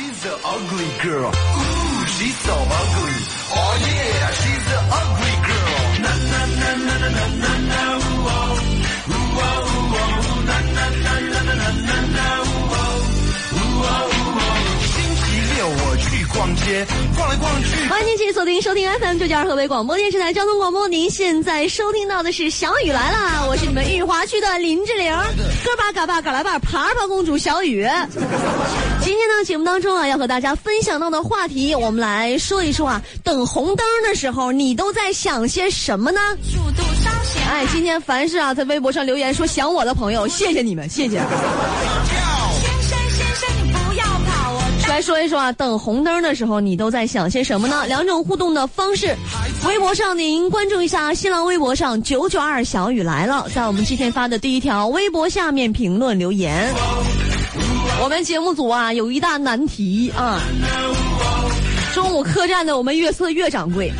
She's an ugly girl. Ooh, she's so ugly. Oh yeah, she's an ugly girl. Na na na na na na na na. Ooh oh, ooh oh, ooh oh. Na na na na na na na na. Ooh oh, ooh oh, ooh oh. 星期六我去逛街，逛来逛去。欢迎您继续锁定收听 FM 九九二河北广播电视台交通广播。您现在收听到的是《小雨来了》，我是你们玉华区的林志玲，哥巴嘎巴嘎拉巴爬爬公主小雨。今天呢，节目当中啊，要和大家分享到的话题，我们来说一说啊，等红灯的时候，你都在想些什么呢？速度稍显哎，今天凡是啊在微博上留言说想我的朋友，谢谢你们，谢谢。先生先生，你不要跑，我来说一说啊，等红灯的时候，你都在想些什么呢？两种互动的方式，微博上您关注一下新浪微博上九九二小雨来了，在我们今天发的第一条微博下面评论留言。我们节目组啊有一大难题啊，中午客栈的我们月色月掌柜，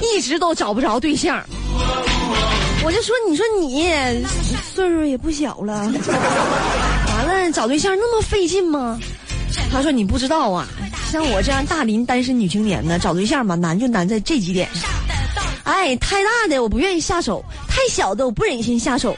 一直都找不着对象。我就说，你说你岁数也不小了，完了找对象那么费劲吗？他说你不知道啊，像我这样大龄单身女青年呢，找对象吧难就难在这几点上。哎，太大的我不愿意下手，太小的我不忍心下手，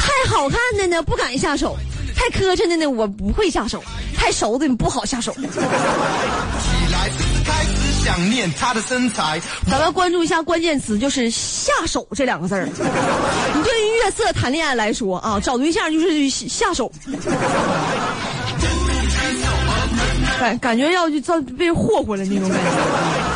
太好看的呢不敢下手，太磕碜的呢我不会下手，太熟的你不好下手。起来，开始想念她的身材。咱们关注一下关键词，就是“下手”这两个字儿。你对于月色谈恋爱来说啊，找对象就是下手。感感觉要去遭被霍霍了那种感觉。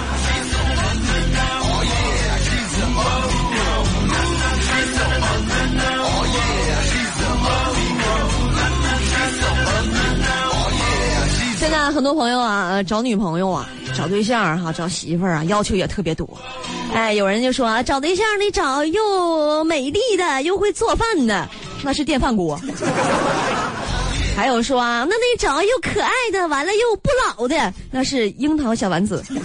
很多朋友啊，找女朋友啊，找对象哈、找媳妇儿啊，要求也特别多。哎，有人就说啊，找对象得找又美丽的，又会做饭的，那是电饭锅。还有说啊，那得找又可爱的，完了又不老的，那是樱桃小丸子。他 说：“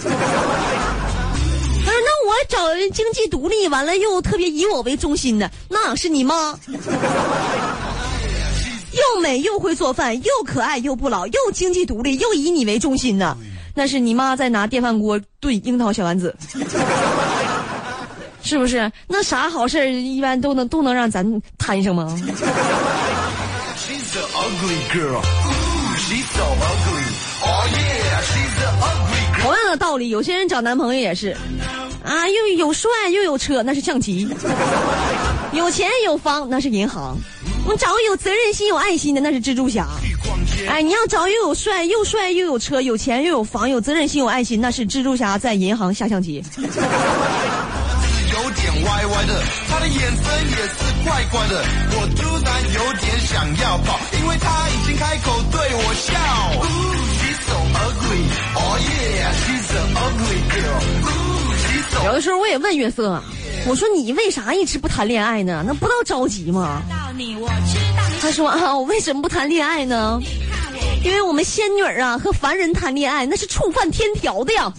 那我找经济独立，完了又特别以我为中心的，那是你妈。又美又会做饭，又可爱又不老，又经济独立，又以你为中心的，那是你妈在拿电饭锅炖樱桃小丸子。是不是？那啥好事儿一般都能都能让咱摊上吗. Oh. 同样的道理，有些人找男朋友也是，啊，又有帅又有车，那是象棋；有钱有房，那是银行。你找个有责任心、有爱心的，那是蜘蛛侠。哎，你要找又有帅又帅又有车、有钱又有房、有责任心、有爱心，那是蜘蛛侠在银行下象棋。有点歪歪的，他的眼神也是怪怪的。我突然有点想要跑，因为他已经开口对我笑。Ooh, she's so ugly. Oh yeah, she's an ugly girl. Ooh, she's so 有的时候我也问月色啊，我说你为啥一直不谈恋爱呢？那不到着急吗？他说啊，我为什么不谈恋爱呢？因为我们仙女儿啊和凡人谈恋爱那是触犯天条的呀。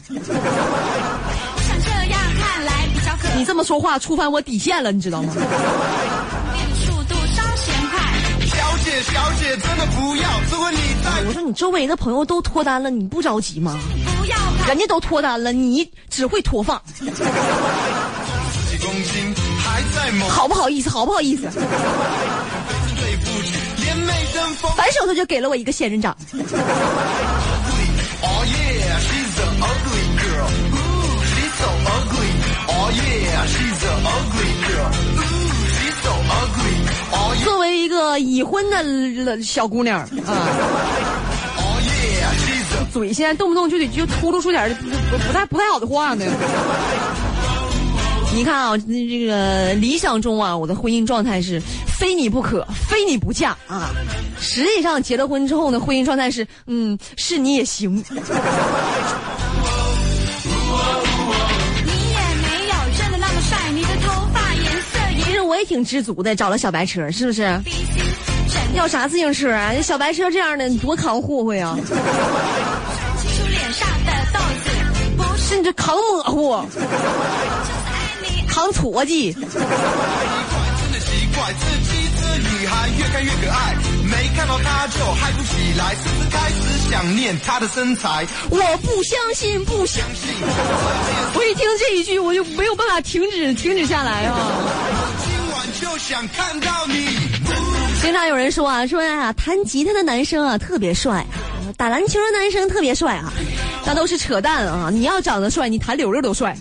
你这么说话触犯我底线了，你知道吗？小姐，小姐，真的不要。如果你在我说你周围的朋友都脱单了，你不着急吗？不要，人家都脱单了，你只会脱发，十公斤，还在。好不好意思，好不好意思。反手他就给了我一个仙人掌。作为一个已婚的小姑娘啊，嘴现在动不动就得就秃露出点不太不太好的话呢。你看啊，这个理想中啊，我的婚姻状态是非你不可，非你不嫁啊。实际上结了婚之后呢，婚姻状态是嗯，是你也行。你也没有真的那么帅，你的头发颜色也其实我也挺知足的，找了小白车，是不是？要啥自行车啊？小白车这样的，你多扛霍霍呀！清楚脸上的甚至扛模糊，就是爱你，扛矬箕。奇怪，真的奇怪，这机智女孩越看越可爱，没看到她就嗨不起来，甚至开始想念她的身材。我不相信，不相信。我一听这一句，我就没有办法停止停止下来啊！今晚就想看到你。经常有人说啊，说呀、弹吉他的男生啊特别帅，打篮球的男生特别帅啊，那都是扯淡啊！你要长得帅，你弹溜溜都帅。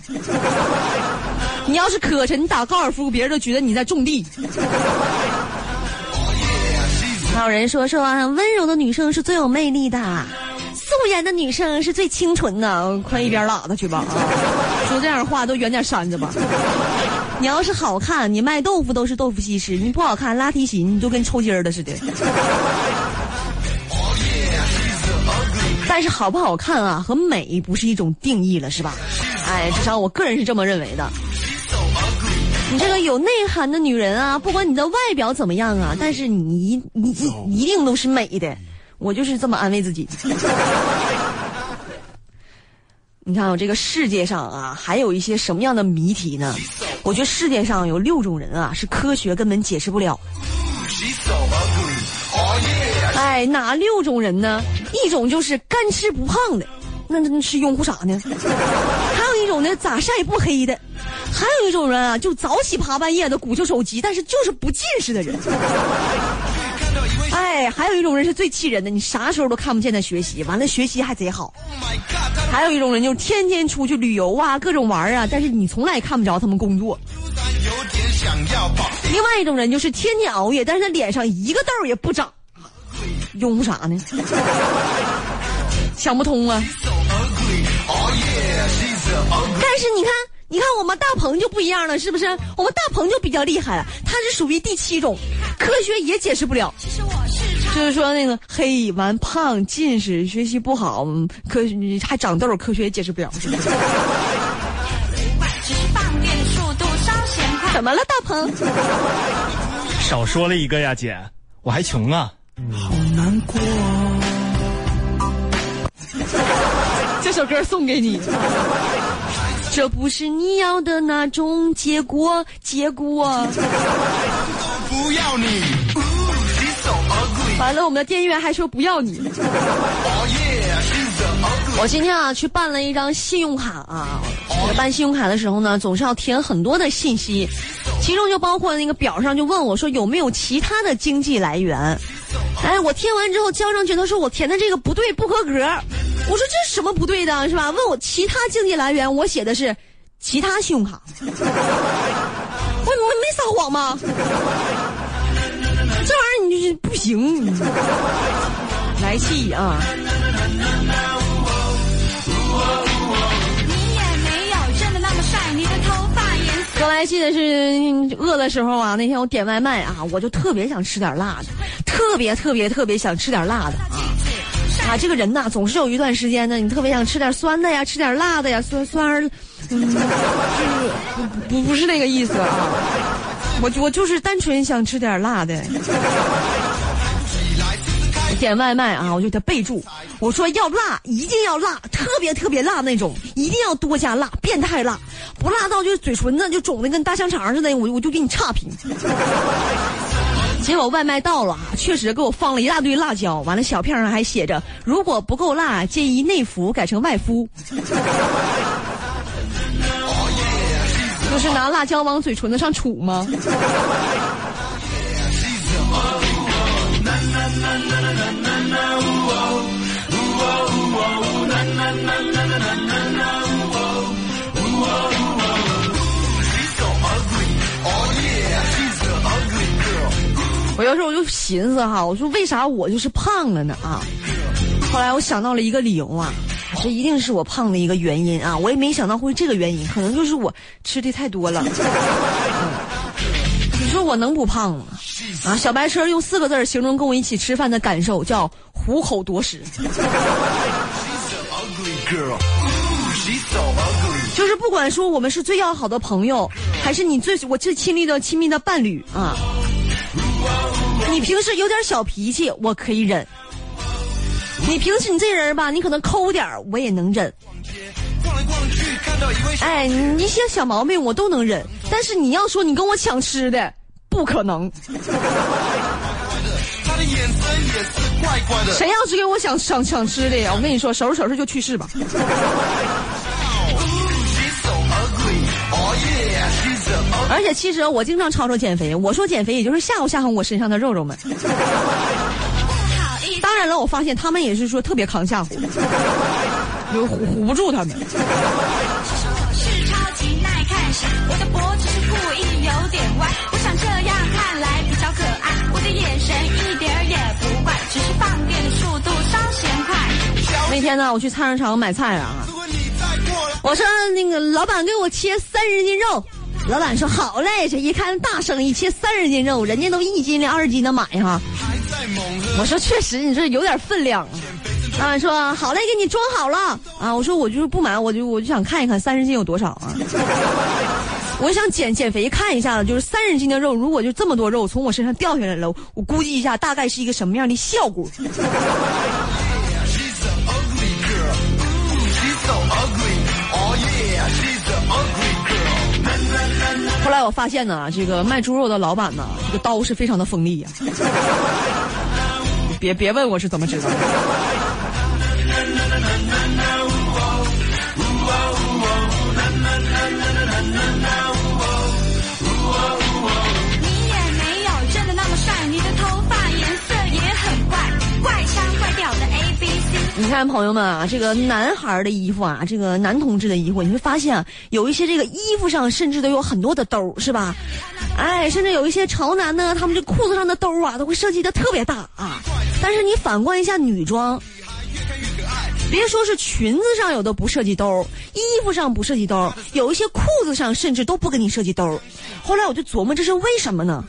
你要是磕碜，你打高尔夫，别人都觉得你在种地。还有人说说啊，温柔的女生是最有魅力的，素颜的女生是最清纯的。快一边拉倒去吧啊！说这样的话都远点扇子吧。你要是好看，你卖豆腐都是豆腐西施；你不好看，拉提琴你就跟抽筋儿的似的。但是好不好看啊，和美不是一种定义了，是吧？哎，至少我个人是这么认为的。你这个有内涵的女人啊，不管你的外表怎么样啊，但是你一你一一定都是美的。我就是这么安慰自己。你看，我这个世界上啊，还有一些什么样的谜题呢？我觉得世界上有六种人啊，是科学根本解释不了。Oh. 哎，哪六种人呢？一种就是干吃不胖的，那那是拥护啥呢？还有一种呢，咋晒不黑的，还有一种人啊，就早起爬半夜的鼓秋手机，但是就是不近视的人。哎，还有一种人是最气人的，你啥时候都看不见他学习，完了学习还贼好。Oh 还有一种人就是天天出去旅游啊，各种玩啊，但是你从来看不着他们工作。另外一种人就是天天熬夜，但是他脸上一个痘儿也不长，拥护啥呢？想不通啊. Oh. 但是你看，你看我们大鹏就不一样了，是不是？我们大鹏就比较厉害了，他是属于第七种，科学也解释不了。其实我是就是说那个黑完胖近视学习不好，嗯科还长痘，科学也解释不了，是不是？怪，只是放电的速度稍嫌快。怎么了，大鹏？少说了一个呀，姐，我还穷啊。好难过。这首歌送给你。这不是你要的那种结果，结果。不要你。完了，我们的店员还说不要你。Oh. 我今天啊去办了一张信用卡啊，这个办信用卡的时候呢，总是要填很多的信息，其中就包括那个表上就问我说有没有其他的经济来源。哎，我填完之后交上去，他说我填的这个不对，不合格。我说这是什么不对的，是吧？问我其他经济来源，我写的是其他信用卡。我 我没撒谎吗？这玩意儿你就是不行，来气啊！你也没有真的那么帅，你的头发颜色。记得是饿的时候啊，那天我点外卖啊，我就特别想吃点辣的，特别特别特别想吃点辣的啊。啊，这个人呐，总是有一段时间呢，你特别想吃点酸的呀，吃点辣的呀，酸酸儿，嗯，就 是不不不是那个意思啊。我我就是单纯想吃点辣的。点外卖啊，我就得备注，我说要辣，一定要辣，特别特别辣那种，一定要多加辣，变态辣，不辣到就是嘴唇子就肿的跟大香肠似的，我我就给你差评。结果外卖到了，确实给我放了一大堆辣椒，完了小片上还写着，如果不够辣，建议内服改成外敷。就是拿辣椒往嘴唇子上杵吗？我有时候我就寻思哈，我说为啥我就是胖了呢啊？后来我想到了一个理由啊，这一定是我胖的一个原因啊！我也没想到会这个原因，可能就是我吃的太多了。嗯你说我能不胖吗？啊，小白车用四个字儿形容跟我一起吃饭的感受，叫虎口夺食。就是不管说我们是最要好的朋友，还是你最我最亲密的亲密的伴侣啊，你平时有点小脾气，我可以忍。你平时你这人吧，你可能抠点儿我也能忍。哎，你一些小毛病我都能忍，但是你要说你跟我抢吃的，不可能。他的眼神也是怪怪的。谁要是给我想想抢吃的呀，我跟你说，收拾收拾就去世吧。而且其实我经常吵吵减肥，我说减肥也就是吓唬吓唬我身上的肉肉们。当然了，我发现他们也是说特别扛吓唬，就唬唬不住他们。是超级耐看型，我的脖子是故意有点歪，我想这样看来比较可爱，我的眼神一点儿也不怪，只是放电的速度稍嫌快。那天呢，我去菜市场买菜啊，我说那个老板给我切三十斤肉，老板说好嘞，这一看大生意切三十斤肉，人家都一斤两二斤的买哈。我说确实，你这有点分量啊。老板说好嘞，给你装好了啊。我说我就是不买，我就我就想看一看三十斤有多少啊。我想减减肥看一下子，就是三十斤的肉，如果就这么多肉从我身上掉下来了，我估计一下大概是一个什么样的效果。我发现呢，这个卖猪肉的老板呢，这个刀是非常的锋利呀、别别问我是怎么知道的。你看，朋友们啊，这个男孩的衣服啊，这个男同志的衣服，你会发现啊，有一些这个衣服上甚至都有很多的兜，是吧？哎，甚至有一些潮男呢，他们这裤子上的兜啊，都会设计的特别大啊。但是你反观一下女装，别说是裙子上有的不设计兜，衣服上不设计兜，有一些裤子上甚至都不给你设计兜。后来我就琢磨，这是为什么呢？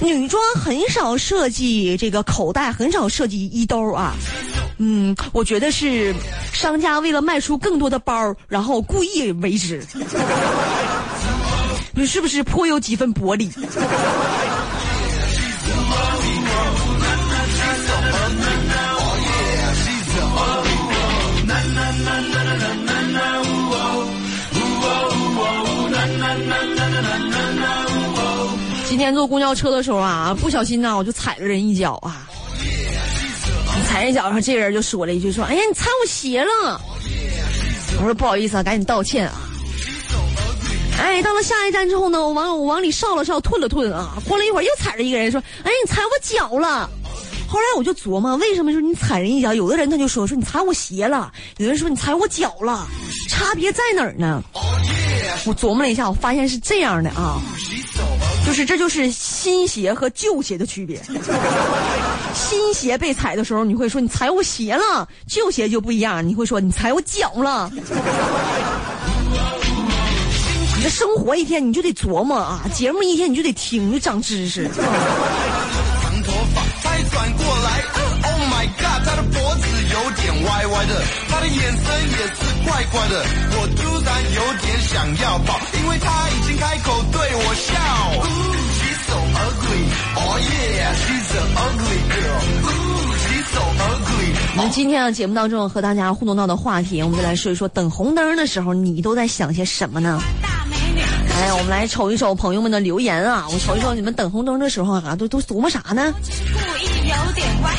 女装很少设计这个口袋，很少设计衣兜啊。嗯，我觉得是商家为了卖出更多的包，然后故意为之。你是不是颇有几分薄礼？天坐公交车的时候啊，不小心呢，我就踩了人一脚啊。踩人脚上，这人就说了一句说：“哎呀，你踩我鞋了。”我说不好意思啊，赶紧道歉啊。哎，到了下一站之后呢，我往我往里稍了稍，吞了吞啊。过了一会儿又踩着一个人说：“哎，你踩我脚了。”后来我就琢磨，为什么说你踩人一脚？有的人他就说说你踩我鞋了，有的人说你踩我脚了，差别在哪儿呢？我琢磨了一下，我发现是这样的啊，就是这就是新鞋和旧鞋的区别。新鞋被踩的时候，你会说你踩我鞋了；旧鞋就不一样，你会说你踩我脚了。你这生活一天你就得琢磨啊，节目一天你就得听，就长知识。长头发再转过来，Oh my god，他的脖子有点歪歪的眼神也是怪怪的，我突然有点想要跑，因为他已经开口对我笑。Ooh, she's so ugly, oh yeah, she's an ugly girl. Ooh, she's so ugly. 我们今天的节目当中和大家互动到的话题，我们就来说一说等红灯的时候你都在想些什么呢？大美女，哎，我们来瞅一瞅朋友们的留言啊，我瞅一瞅你们等红灯的时候啊，都都琢磨啥呢？故意有点歪，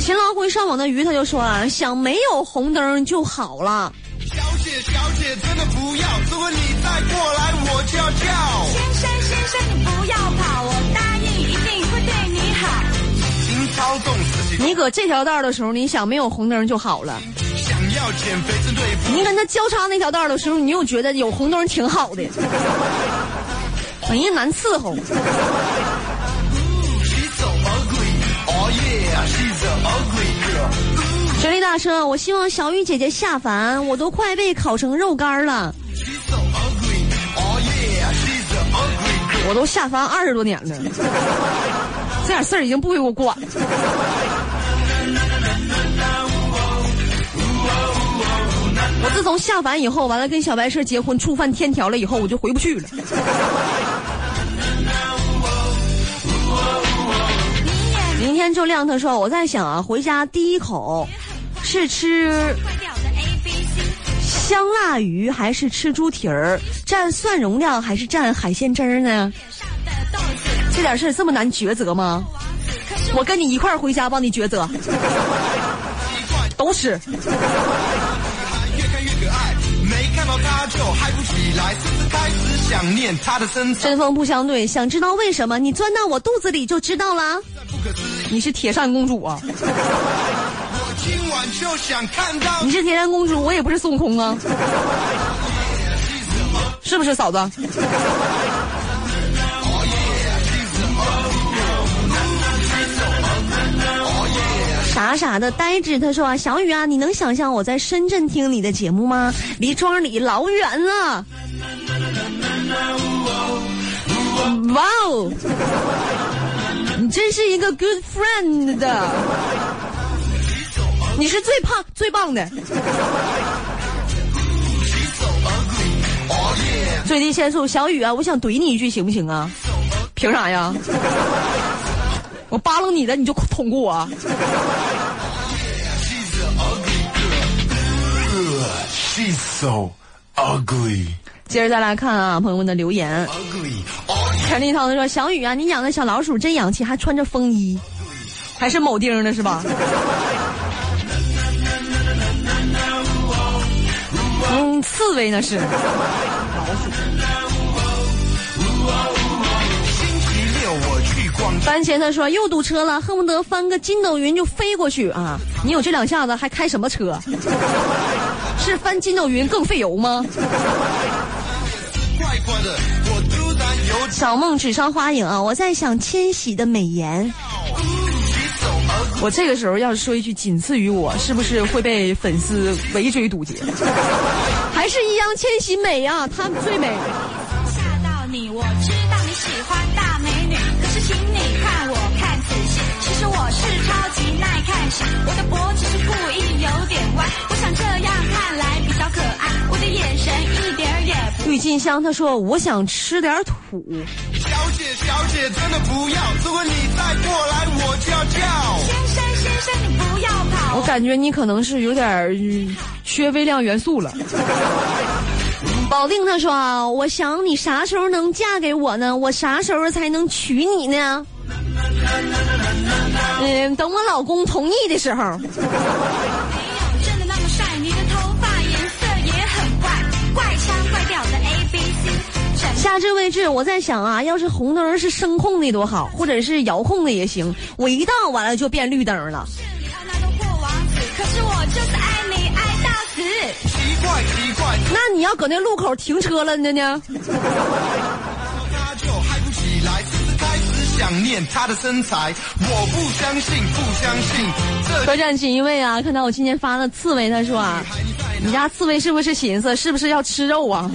勤劳会上网的鱼他就说啊，想没有红灯就好了。小姐，小姐，真的不要！如果你再过来，我就要叫。先生，先生，你不要跑，我答应一定会对你好。心操纵自己，你搁这条道的时候，你想没有红灯就好了；想要减肥针对付。你跟他交叉那条道的时候，你又觉得有红灯挺好的。哎呀，难伺候。神力大车，我希望小雨姐姐下凡，我都快被烤成肉干了。Oh. 我都下凡二十多年了，这点事儿已经不归我管。我自从下凡以后，完了跟小白车结婚，触犯天条了以后，我就回不去了。明天就亮他说，我在想啊，回家第一口是吃香辣鱼还是吃猪蹄儿？蘸蒜蓉料还是蘸海鲜汁儿呢？这点事儿这么难抉择吗？我跟你一块儿回家帮你抉择，都吃。针锋不相对，想知道为什么？你钻到我肚子里就知道了。你是铁扇公主啊？我今晚就想看到你是铁扇公主，我也不是孙悟空啊，是不是嫂子？傻傻的呆着，他说啊，小雨啊，你能想象我在深圳听你的节目吗？离庄里老远了。哇哦，你真是一个 good friend 的，你是最胖最棒的。最低限速，小雨啊，我想怼你一句行不行啊？凭啥呀？我扒拉你的，你就捅过我？She's so ugly, 接着再来看啊，朋友们的留言。陈立涛他说：“小雨啊，你养的小老鼠真洋气，还穿着风衣，还是铆钉的是吧？”刺猬那是。番茄他说又堵车了，恨不得翻个筋斗云就飞过去啊！你有这两下子还开什么车？是翻筋斗云更费油吗？小梦纸上花影啊！我在想千玺的美颜。我这个时候要是说一句仅次于我，是不是会被粉丝围追堵截？还是易烊千玺美啊，她最美。吓到你，我知道你喜欢大美女，可是请你看我看仔细，其实我是超级耐看型，我的脖子是故意有点弯，我想这样看来比较可爱，我的眼神一点也不。郁金香他说我想吃点土，小姐小姐真的不要，如果你再过来我就要叫。先生先生，你不要跑我，感觉你可能是有点缺微量元素了。保定他说啊，我想你啥时候能嫁给我呢？我啥时候才能娶你呢？嗯，等我老公同意的时候。下至位置，我在想啊，要是红灯是声控的多好，或者是遥控的也行。我一到完了就变绿灯了。你爱那个破王子，可是我就是爱你爱到死。奇怪奇怪，那你要搁那路口停车了呢呢？他就嗨不起来，开始想念他的身材。我不相信，不相信，这客栈锦衣卫啊，看到我今天发的刺猬，他说啊，你家刺猬是不是寻思是不是要吃肉啊？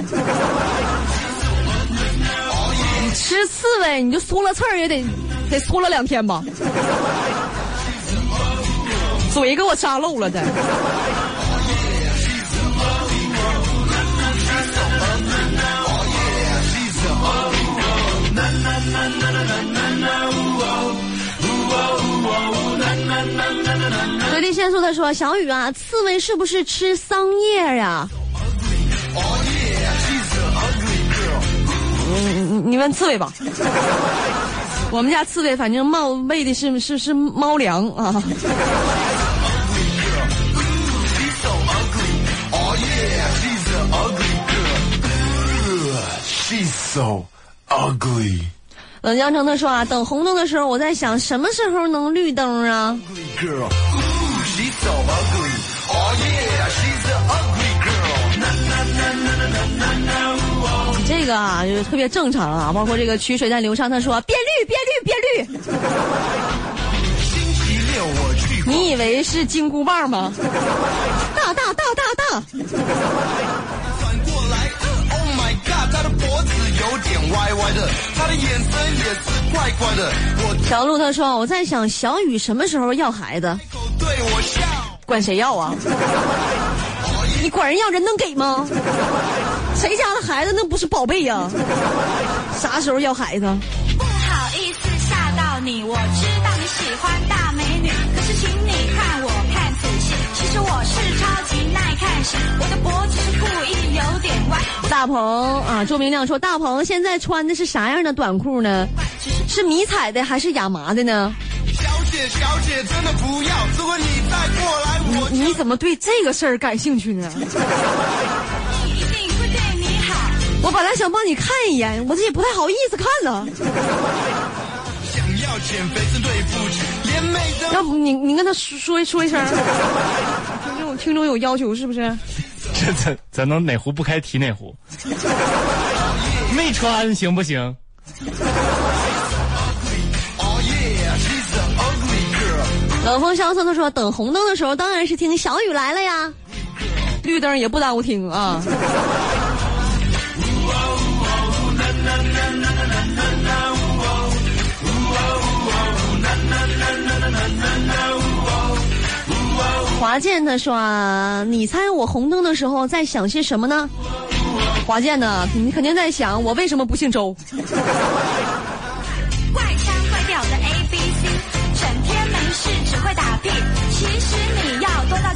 吃刺猬你就嗦了刺儿也得得嗦了两天吧，嘴给我扎漏了的。水利限速他说：“小雨啊，刺猬是不是吃桑叶呀、你你问刺猬吧。我们家刺猬反正猫喂的是是是猫粮啊。She's so ugly. 冷江城他说啊，等红灯的时候，我在想什么时候能绿灯啊？Ugly girl. Ooh, she's so ugly. Oh yeah, 个啊，就是特别正常啊。包括这个曲水淡流长，他说变绿变绿变绿，星期六我去你以为是金箍棒吗？大大大大大，转过来，Oh my god，他的脖子有点歪歪的，他的眼神也是怪怪的。我小鹿他说我在想小雨什么时候要孩子？对我笑，管谁要啊？你管人要人能给吗？谁家的孩子那不是宝贝呀、啥时候要孩子？不好意思吓到你，我知道你喜欢大美女，可是请你看我看仔细，其实我是超级耐看型，我的脖子是故意有点歪，大鹏啊，周明亮说大鹏现在穿的是啥样的短裤呢？是迷彩的还是亚麻的呢？小姐，小姐，真的不要，如果你再过来，我你怎么对这个事儿感兴趣呢？一定会对你好。我本来想帮你看一眼，我这也不太好意思看了。想要减肥，真对不起，连美的要不你你跟他说说说一声，听众听众有要求是不是？这咱咱能哪壶不开提哪壶，没穿行不行？冷风萧瑟的说，等红灯的时候当然是听小雨来了呀，绿灯也不耽误听啊。华健他说啊，你猜我红灯的时候在想些什么呢？华健呢，你肯定在想我为什么不姓周？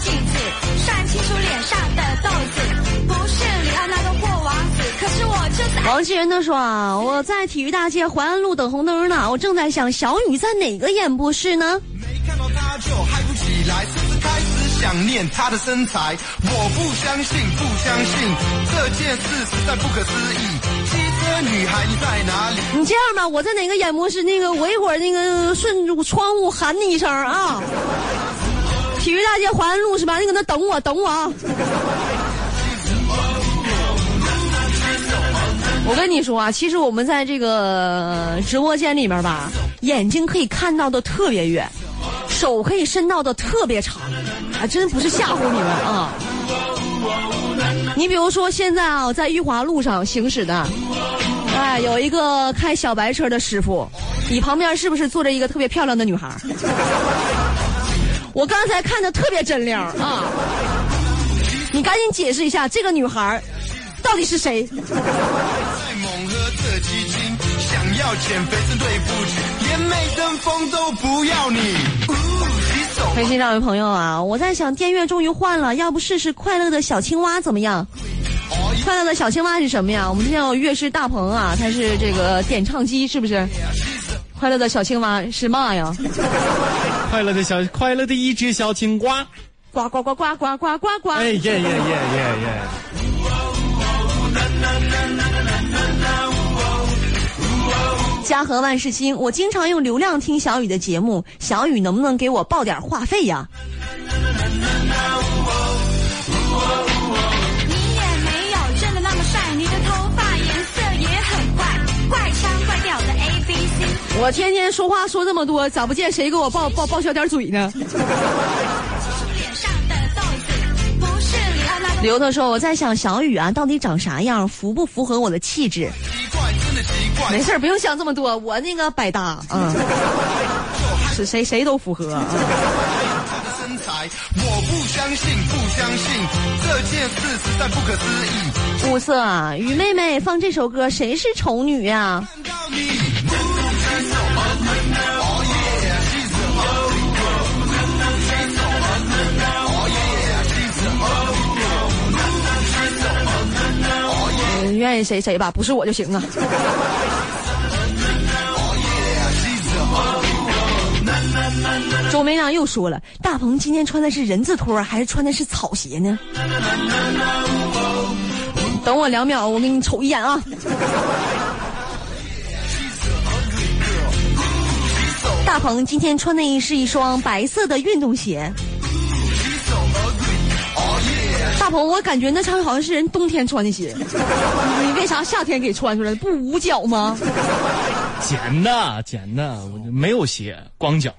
镜子，算清楚脸上的痘子。不是里奥纳多或王子，可是我就是。王继仁他说啊，我在体育大街淮安路等红灯呢，我正在想小雨在哪个演播室呢？没看到她就嗨不起来，甚至开始想念他的身材。我不相信，不相信这件事实在不可思议。汽车女孩你在哪里？你这样吧，我在哪个演播室？那个我一会儿那个顺着窗户喊你一声啊。体育大街淮安路是吧？你搁那等我，等我啊。我跟你说啊，其实我们在这个直播间里面吧，眼睛可以看到的特别远，手可以伸到的特别长，啊，真不是吓唬你们啊。你比如说现在啊，在裕华路上行驶的，哎，有一个开小白车的师傅，你旁边是不是坐着一个特别漂亮的女孩？我刚才看的特别真亮啊！你赶紧解释一下，这个女孩到底是谁？在猛喝这鸡精，想要减肥真对不起，连美登峰都不要你。微信上有朋友啊，我在想电乐终于换了，要不试试快乐的小青蛙怎么样？快乐的小青蛙是什么呀？我们今天有乐师大鹏啊，他是这个点唱机，是不是？快乐的小青蛙是嘛呀？快乐的小快乐的一只小青蛙，呱呱呱呱呱呱呱呱！哎耶耶耶耶耶！家和万事兴，我经常用流量听小雨的节目，小雨能不能给我报点话费呀？我天天说话说这么多，咋不见谁给我报报报销点嘴呢？刘头说：“我在想小雨啊，到底长啥样，符不符合我的气质？没事儿，不用想这么多，我那个百搭，嗯，是谁谁都符合。啊她的身材，我不相信，不相信这件事实在不可思议。物色啊，雨妹妹放这首歌，谁是丑女呀、看愿意谁谁吧，不是我就行啊。周梅让又说了，大鹏今天穿的是人字拖还是穿的是草鞋呢？等我两秒，我给你瞅一眼啊。大鹏今天穿的是一双白色的运动鞋。鹏，我感觉那上面好像是人冬天穿的鞋，你为啥夏天给穿出来？不捂脚吗？捡的捡的，我就没有鞋，光脚。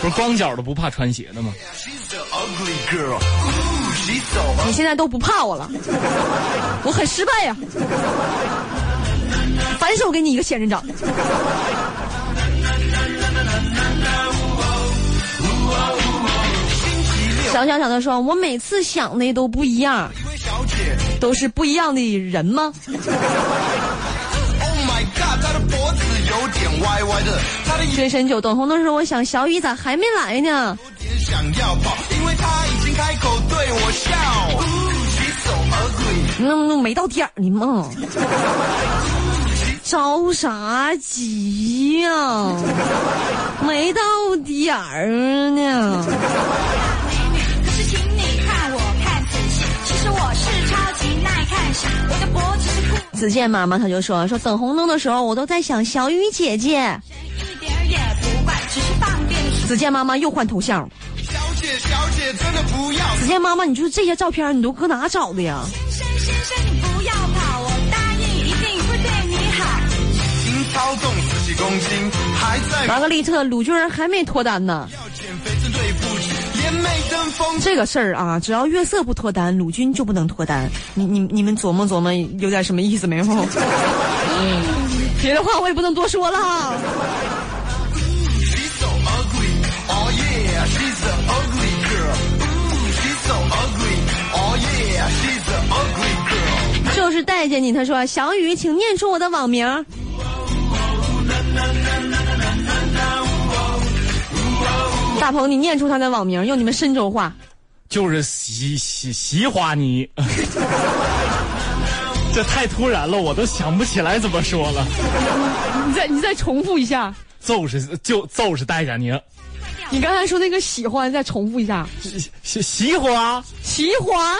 不是光脚的不怕穿鞋的吗你现在都不怕我了，我很失败呀、反手给你一个仙人掌。小小小的说我每次想的都不一样。小姐都是不一样的人吗？这他的脖子有点歪歪的他的酒等红灯说我想小雨咋还没来呢？想要跑因为已经开口对我笑。那没到点儿呢吗着啥急呀？没到点儿呢。子是固子健妈妈她就说说等红灯的时候，我都在想小雨姐姐。一点儿也不怪，只是放电的子健妈妈又换头像。小姐小姐真的不要子健妈妈，你说这些照片你都搁哪找的呀？先生先生你不要跑，我答应一定会对你好。心操纵十几公斤，还在玛格丽特鲁军儿还没脱单呢。要减肥真对不起，这个事儿啊，只要月色不脱单，鲁军就不能脱单。你你你们琢磨琢磨，有点什么意思没有？别的话我也不能多说了。就是待见你，他说小雨，请念出我的网名。大鹏，你念出他的网名，用你们深州话。就是喜喜喜欢你。这太突然了，我都想不起来怎么说了。你再你再重复一下，就是就就是带着你，你刚才说那个喜欢，再重复一下。喜喜喜欢。喜欢，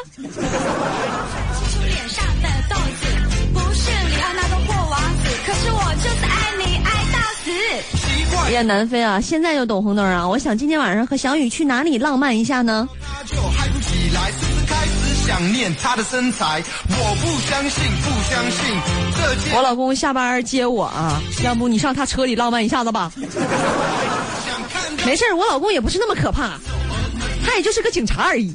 死。奇怪，雁南非啊，现在就懂红灯啊！我想今天晚上和小雨去哪里浪漫一下呢？就嗨不起来，甚至开始想念她的身材。我不相信，不相信这我老公下班接我啊，要不你上他车里浪漫一下子吧？没事儿我老公也不是那么可怕，他也就是个警察而已。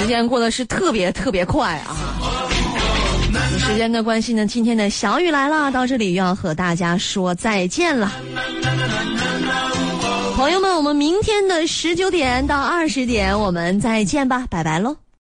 时间过得是特别特别快啊！时间的关系呢，今天的小雨来了，到这里又要和大家说再见了。朋友们，我们明天的十九点到二十点，我们再见吧，拜拜喽。